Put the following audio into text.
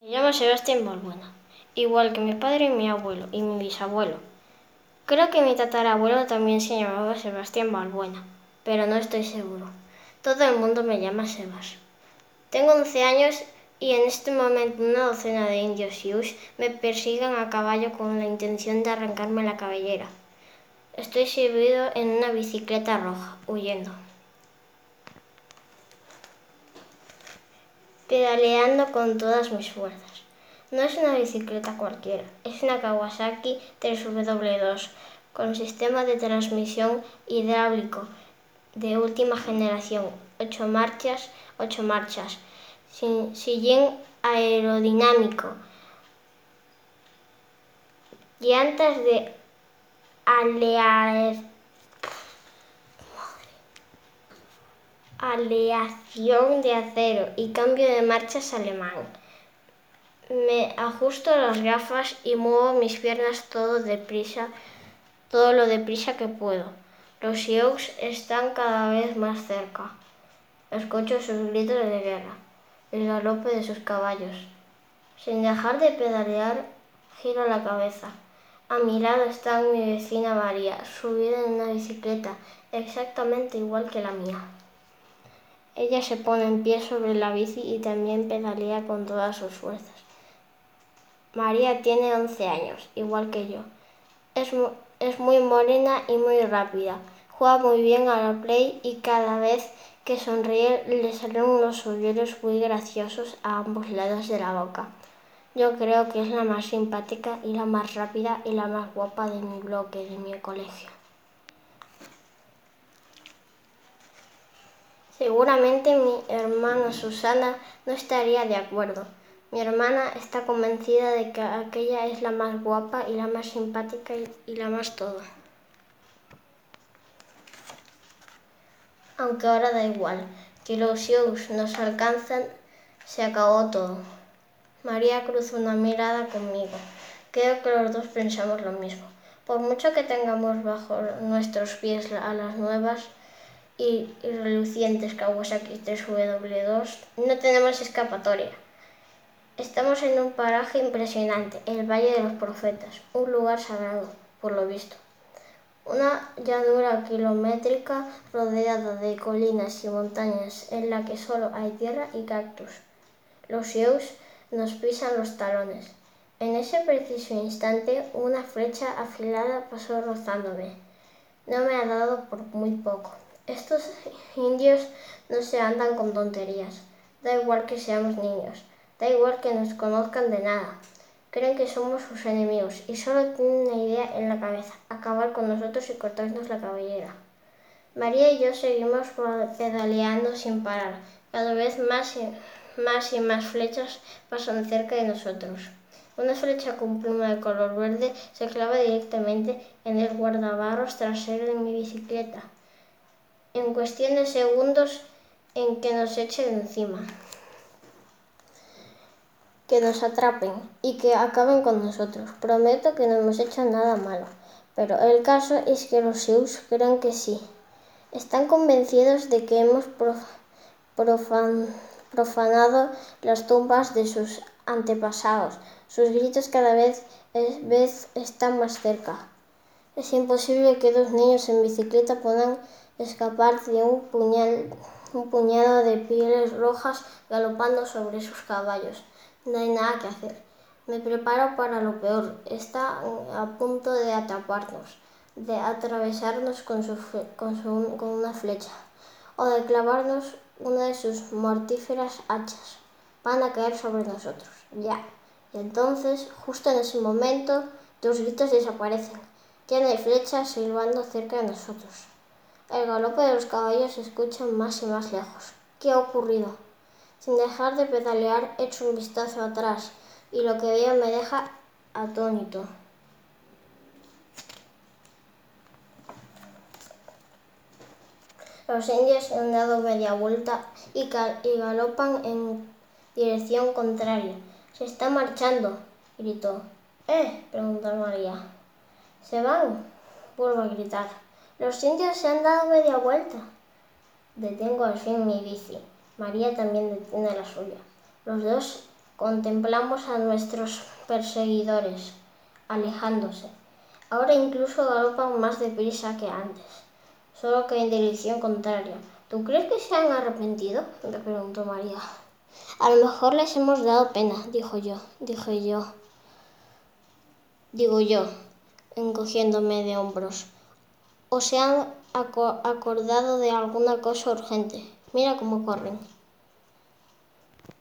Me llamo Sebastián Balbuena, igual que mi padre y mi abuelo y mi bisabuelo. Creo que mi tatarabuelo también se llamaba Sebastián Balbuena, pero no estoy seguro. Todo el mundo me llama Sebas. Tengo 11 años y en este momento una docena de indios Sioux me persiguen a caballo con la intención de arrancarme la cabellera. Estoy subido en una bicicleta roja, huyendo. Pedaleando con todas mis fuerzas. No es una bicicleta cualquiera, es una Kawasaki 3W2 con sistema de transmisión hidráulico de última generación, 8 marchas, 8 marchas, sin sillín aerodinámico, llantas de alear aleación de acero y cambio de marchas alemán. Me ajusto las gafas y muevo mis piernas todo deprisa, todo lo deprisa que puedo. Los Sioux están cada vez más cerca. Escucho sus gritos de guerra, el galope de sus caballos. Sin dejar de pedalear, giro la cabeza. A mi lado está mi vecina María, subida en una bicicleta exactamente igual que la mía. Ella se pone en pie sobre la bici y también pedalea con todas sus fuerzas. María tiene 11 años, igual que yo. Es, es muy morena y muy rápida. Juega muy bien a la play y cada vez que sonríe le salen unos hoyuelos muy graciosos a ambos lados de la boca. Yo creo que es la más simpática y la más rápida y la más guapa de mi bloque, de mi colegio. Seguramente mi hermana Susana no estaría de acuerdo. Mi hermana está convencida de que aquella es la más guapa y la más simpática y, la más todo. Aunque ahora da igual, que los shows nos alcanzan, se acabó todo. María cruzó una mirada conmigo. Creo que los dos pensamos lo mismo. Por mucho que tengamos bajo nuestros pies a las nuevas, y, relucientes Kawasaki 3W2, no tenemos escapatoria. Estamos en un paraje impresionante, el Valle de los Profetas, un lugar sagrado, por lo visto. Una llanura kilométrica rodeada de colinas y montañas en la que solo hay tierra y cactus. Los Sioux nos pisan los talones. En ese preciso instante una flecha afilada pasó rozándome. No me ha dado por muy poco. Estos indios no se andan con tonterías. Da igual que seamos niños. Da igual que nos conozcan de nada. Creen que somos sus enemigos y solo tienen una idea en la cabeza, acabar con nosotros y cortarnos la cabellera. María y yo seguimos pedaleando sin parar. Cada vez más y más, y más flechas pasan cerca de nosotros. Una flecha con pluma de color verde se clava directamente en el guardabarros trasero de mi bicicleta en cuestión de segundos en que nos echen encima, que nos atrapen y que acaben con nosotros. Prometo que no hemos hecho nada malo, pero el caso es que los Sioux creen que sí. Están convencidos de que hemos profanado las tumbas de sus antepasados. Sus gritos cada vez, vez están más cerca. Es imposible que dos niños en bicicleta puedan escapar de un, puñado de pieles rojas galopando sobre sus caballos. No hay nada que hacer. Me preparo para lo peor. Está a punto de atraparnos, de atravesarnos con, con una flecha o de clavarnos una de sus mortíferas hachas. Van a caer sobre nosotros. Ya. Y entonces, justo en ese momento, tus gritos desaparecen. Ya no hay flechas silbando cerca de nosotros. El galope de los caballos se escucha más y más lejos. ¿Qué ha ocurrido? Sin dejar de pedalear, echo un vistazo atrás y lo que veo me deja atónito. Los indios han dado media vuelta y, galopan en dirección contraria. Se está marchando, gritó. ¿Eh? preguntó María. ¿Se van? Vuelvo a gritar. Los indios se han dado media vuelta. Detengo al fin mi bici. María también detiene la suya. Los dos Contemplamos a nuestros perseguidores, alejándose. Ahora incluso galopan más deprisa que antes, solo que en dirección contraria. ¿Tú crees que se han arrepentido? le preguntó María. A lo mejor les hemos dado pena, dijo yo, dije yo. Digo yo, encogiéndome de hombros. O se han acordado de alguna cosa urgente. Mira cómo corren.